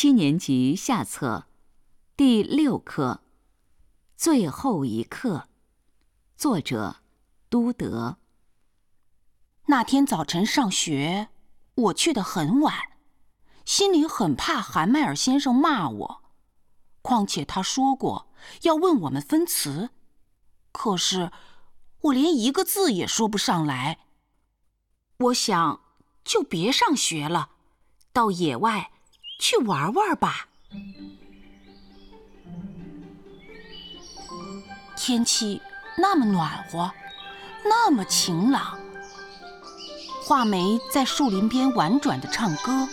七年级下册，第六课《最后一课》，作者都德。那天早晨上学，我去的很晚，心里很怕韩麦尔先生骂我。况且他说过要问我们分词，可是我连一个字也说不上来。我想就别上学了，到野外。去玩玩吧。天气那么暖和，那么晴朗。画眉在树林边婉转的唱歌。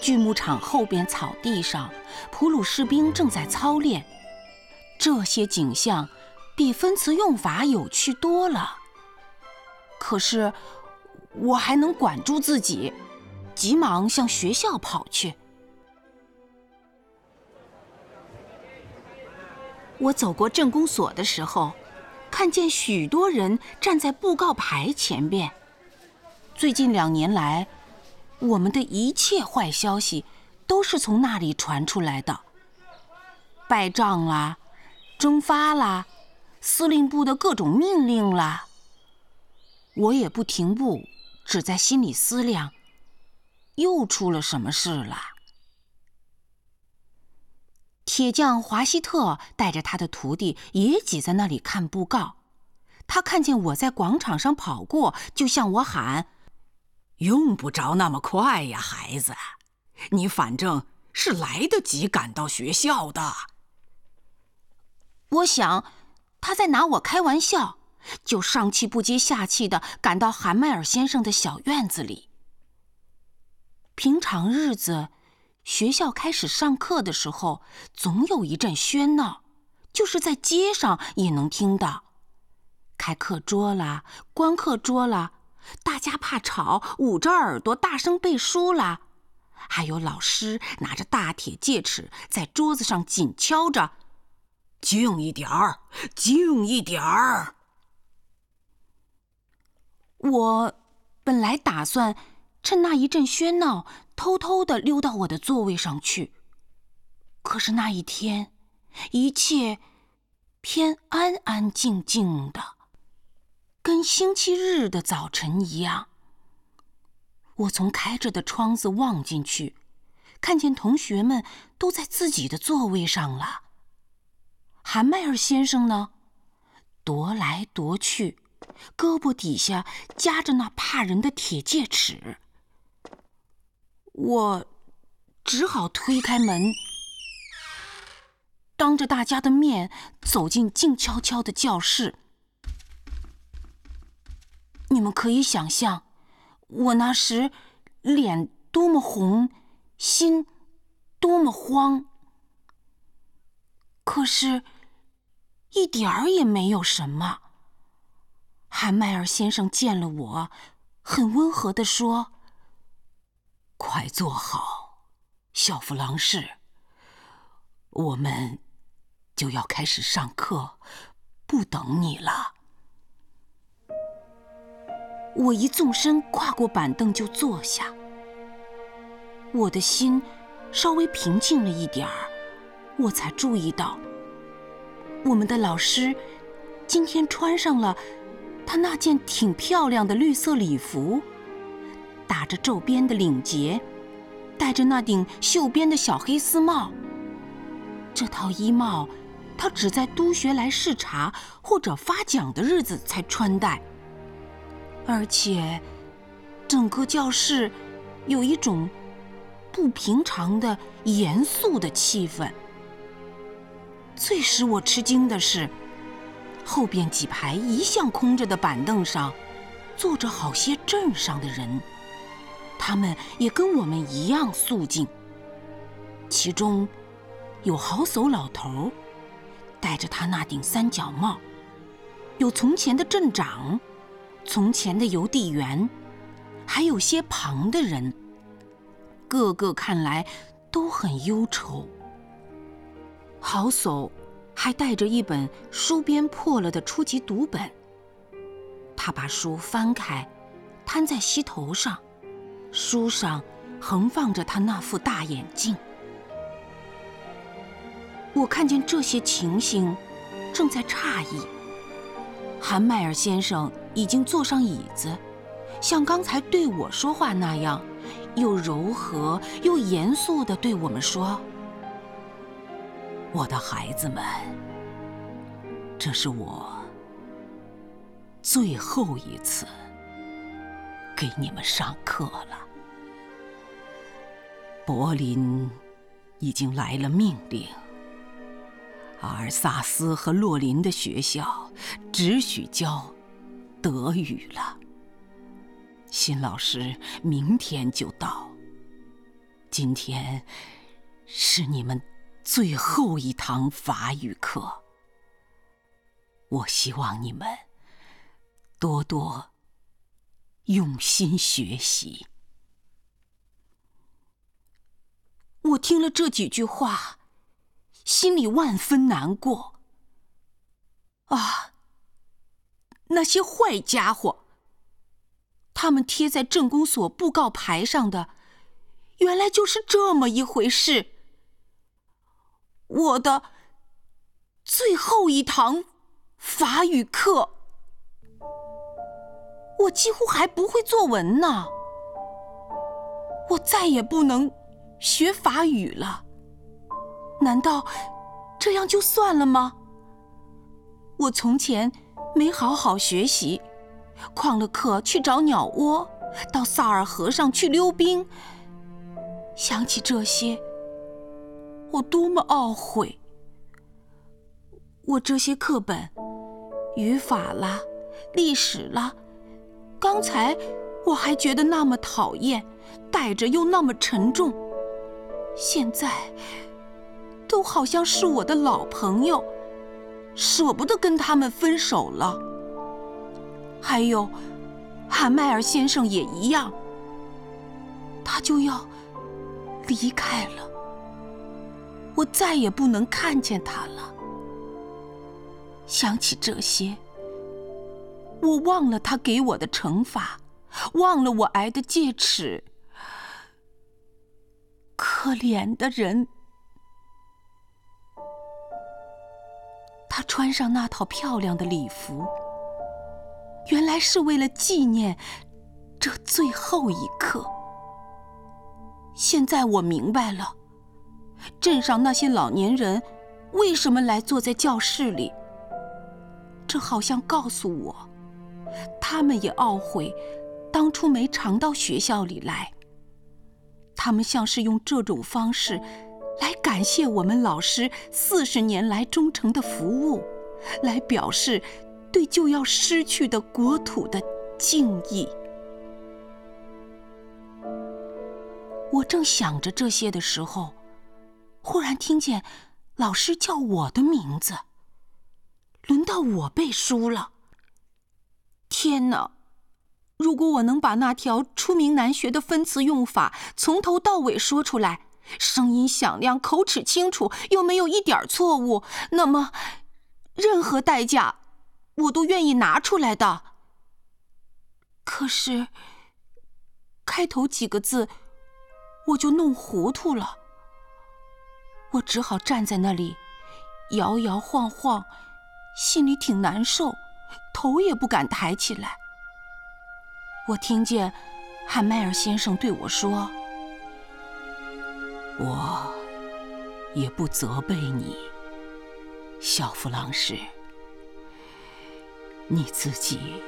锯木厂后边草地上，普鲁士兵正在操练。这些景象比分词用法有趣多了。可是我还能管住自己。急忙向学校跑去。我走过镇公所的时候，看见许多人站在布告牌前边。最近两年来，我们的一切坏消息都是从那里传出来的：败仗啦，蒸发啦，司令部的各种命令啦。我也不停步，只在心里思量。又出了什么事了？铁匠华希特带着他的徒弟也挤在那里看布告。他看见我在广场上跑过，就向我喊：“用不着那么快呀，孩子，你反正是来得及赶到学校的。”我想他在拿我开玩笑，就上气不接下气的赶到韩麦尔先生的小院子里。平常日子，学校开始上课的时候，总有一阵喧闹，就是在街上也能听到。开课桌啦，关课桌啦，大家怕吵，捂着耳朵大声背书啦。还有老师拿着大铁戒尺在桌子上紧敲着：“静一点儿，静一点儿。”我本来打算。趁那一阵喧闹，偷偷的溜到我的座位上去。可是那一天，一切偏安安静静的，跟星期日的早晨一样。我从开着的窗子望进去，看见同学们都在自己的座位上了。韩麦尔先生呢，踱来踱去，胳膊底下夹着那怕人的铁戒尺。我只好推开门，当着大家的面走进静悄悄的教室。你们可以想象，我那时脸多么红，心多么慌。可是，一点儿也没有什么。韩麦尔先生见了我，很温和的说。快坐好，小弗朗士。我们就要开始上课，不等你了。我一纵身跨过板凳就坐下，我的心稍微平静了一点儿，我才注意到，我们的老师今天穿上了他那件挺漂亮的绿色礼服。打着皱边的领结，戴着那顶绣边的小黑丝帽。这套衣帽，他只在督学来视察或者发奖的日子才穿戴。而且，整个教室有一种不平常的严肃的气氛。最使我吃惊的是，后边几排一向空着的板凳上，坐着好些镇上的人。他们也跟我们一样肃静。其中，有好叟老头，戴着他那顶三角帽；有从前的镇长，从前的邮递员，还有些旁的人，个个看来都很忧愁。好叟还带着一本书边破了的初级读本，他把书翻开，摊在膝头上。书上横放着他那副大眼镜。我看见这些情形，正在诧异。韩麦尔先生已经坐上椅子，像刚才对我说话那样，又柔和又严肃地对我们说：“我的孩子们，这是我最后一次给你们上课了。柏林已经来了命令。”阿尔萨斯和洛林的学校只许教德语了。新老师明天就到。今天是你们最后一堂法语课。我希望你们多多用心学习。我听了这几句话。心里万分难过。啊，那些坏家伙！他们贴在镇公所布告牌上的，原来就是这么一回事。我的最后一堂法语课，我几乎还不会作文呢。我再也不能学法语了。难道这样就算了吗？我从前没好好学习，旷了课去找鸟窝，到萨尔河上去溜冰。想起这些，我多么懊悔！我这些课本，语法啦，历史啦，刚才我还觉得那么讨厌，带着又那么沉重，现在。都好像是我的老朋友，舍不得跟他们分手了。还有，韩麦尔先生也一样，他就要离开了，我再也不能看见他了。想起这些，我忘了他给我的惩罚，忘了我挨的戒尺。可怜的人。他穿上那套漂亮的礼服，原来是为了纪念这最后一刻。现在我明白了，镇上那些老年人为什么来坐在教室里。这好像告诉我，他们也懊悔当初没常到学校里来。他们像是用这种方式。来感谢我们老师四十年来忠诚的服务，来表示对就要失去的国土的敬意。我正想着这些的时候，忽然听见老师叫我的名字，轮到我背书了。天哪！如果我能把那条出名难学的分词用法从头到尾说出来。声音响亮，口齿清楚，又没有一点错误。那么，任何代价，我都愿意拿出来的。可是，开头几个字，我就弄糊涂了。我只好站在那里，摇摇晃晃，心里挺难受，头也不敢抬起来。我听见汉迈尔先生对我说。我也不责备你，小弗朗士，你自己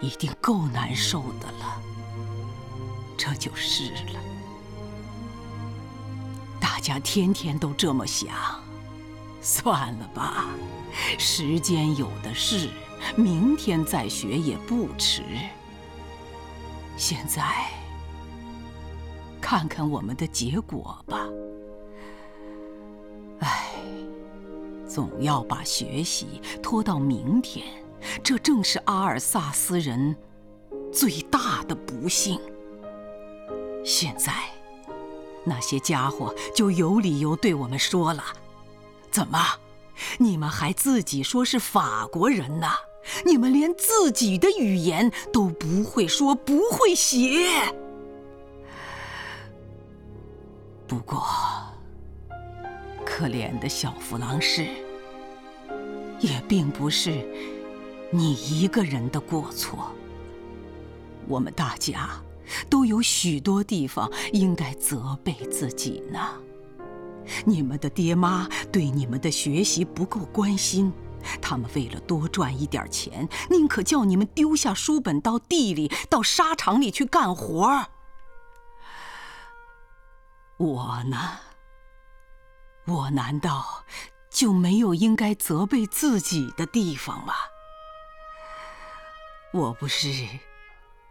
一定够难受的了，这就是了。大家天天都这么想，算了吧，时间有的是，明天再学也不迟。现在。看看我们的结果吧。唉，总要把学习拖到明天，这正是阿尔萨斯人最大的不幸。现在，那些家伙就有理由对我们说了：“怎么，你们还自己说是法国人呢？你们连自己的语言都不会说，不会写。”不过，可怜的小弗朗士，也并不是你一个人的过错。我们大家都有许多地方应该责备自己呢。你们的爹妈对你们的学习不够关心，他们为了多赚一点钱，宁可叫你们丢下书本到地里、到沙场里去干活儿。我呢？我难道就没有应该责备自己的地方吗？我不是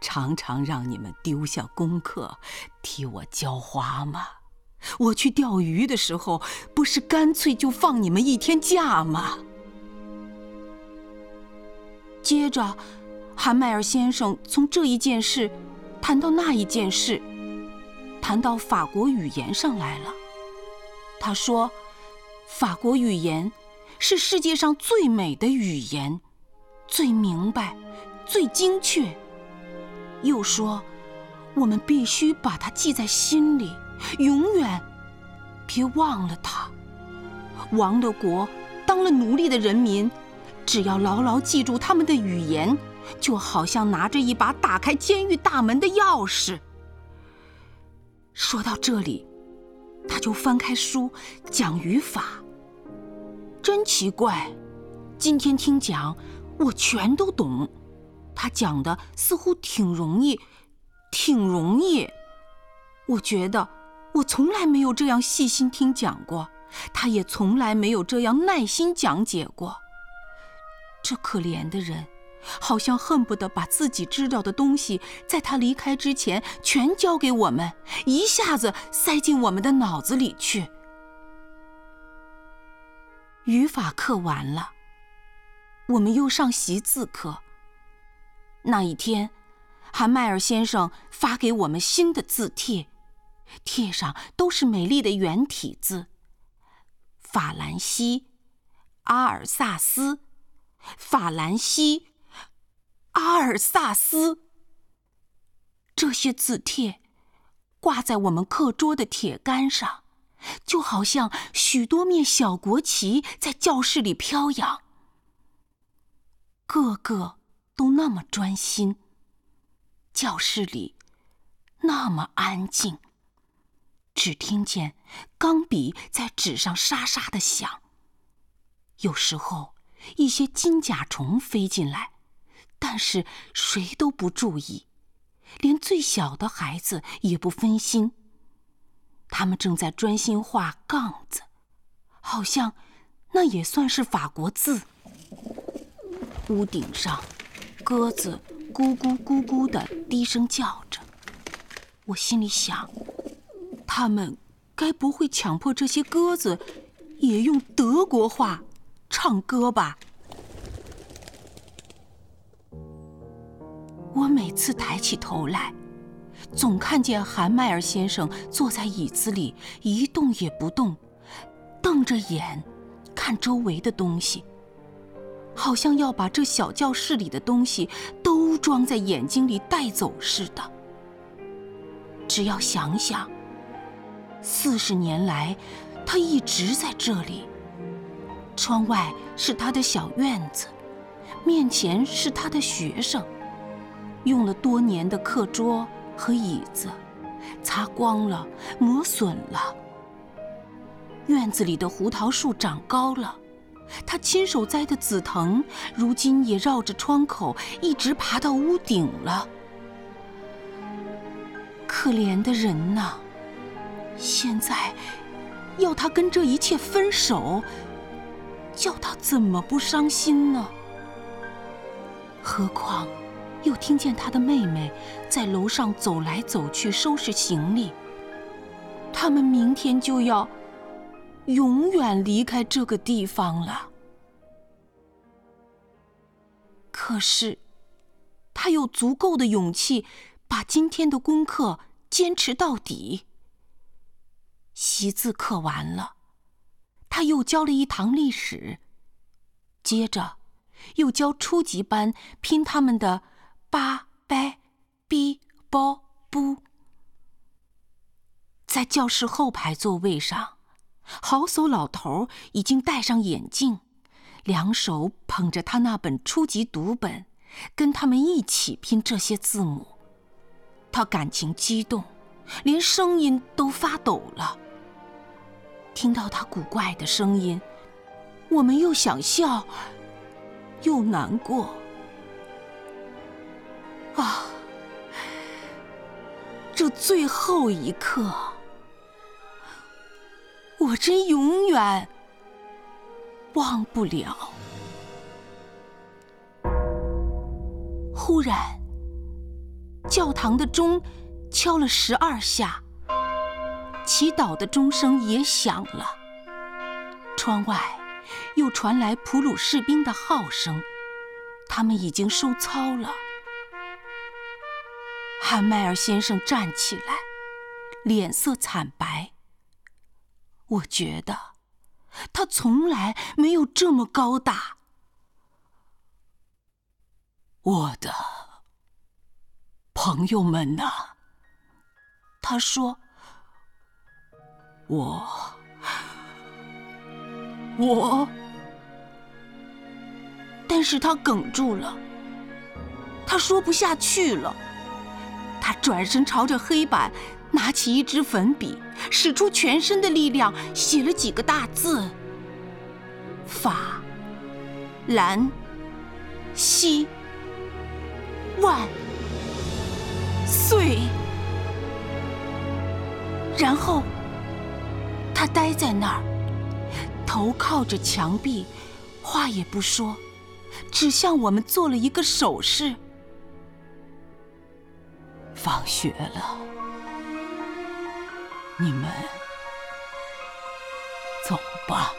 常常让你们丢下功课替我浇花吗？我去钓鱼的时候，不是干脆就放你们一天假吗？接着，韩麦尔先生从这一件事谈到那一件事，谈到法国语言上来了。他说：“法国语言是世界上最美的语言，最明白，最精确。”又说：“我们必须把它记在心里。”永远别忘了他。亡了国、当了奴隶的人民，只要牢牢记住他们的语言，就好像拿着一把打开监狱大门的钥匙。说到这里，他就翻开书讲语法。真奇怪，今天听讲，我全都懂。他讲的似乎挺容易，挺容易。我觉得。我从来没有这样细心听讲过，他也从来没有这样耐心讲解过。这可怜的人，好像恨不得把自己知道的东西，在他离开之前全交给我们，一下子塞进我们的脑子里去。语法课完了，我们又上习字课。那一天，韩麦尔先生发给我们新的字帖。帖上都是美丽的圆体字：法兰西、阿尔萨斯、法兰西、阿尔萨斯。这些字帖挂在我们课桌的铁杆上，就好像许多面小国旗在教室里飘扬。个个都那么专心，教室里那么安静。只听见钢笔在纸上沙沙的响。有时候，一些金甲虫飞进来，但是谁都不注意，连最小的孩子也不分心。他们正在专心画杠子，好像那也算是法国字。屋顶上，鸽子咕咕咕咕的低声叫着。我心里想。他们该不会强迫这些鸽子也用德国话唱歌吧？我每次抬起头来，总看见韩麦尔先生坐在椅子里一动也不动，瞪着眼看周围的东西，好像要把这小教室里的东西都装在眼睛里带走似的。只要想想。四十年来，他一直在这里。窗外是他的小院子，面前是他的学生。用了多年的课桌和椅子，擦光了，磨损了。院子里的胡桃树长高了，他亲手栽的紫藤，如今也绕着窗口一直爬到屋顶了。可怜的人呐！现在，要他跟这一切分手，叫他怎么不伤心呢？何况，又听见他的妹妹在楼上走来走去收拾行李。他们明天就要永远离开这个地方了。可是，他有足够的勇气，把今天的功课坚持到底。习字课完了，他又教了一堂历史，接着又教初级班拼他们的八、掰、逼、包、不。在教室后排座位上，好叟老头已经戴上眼镜，两手捧着他那本初级读本，跟他们一起拼这些字母。他感情激动，连声音都发抖了。听到他古怪的声音，我们又想笑，又难过。啊，这最后一刻，我真永远忘不了。忽然，教堂的钟敲了十二下。祈祷的钟声也响了，窗外又传来普鲁士兵的号声，他们已经收操了。汉迈尔先生站起来，脸色惨白。我觉得他从来没有这么高大。我的朋友们呐，他说。我，我，但是他哽住了，他说不下去了，他转身朝着黑板，拿起一支粉笔，使出全身的力量，写了几个大字：法兰西万岁，然后。他呆在那儿，头靠着墙壁，话也不说，只向我们做了一个手势。放学了，你们走吧。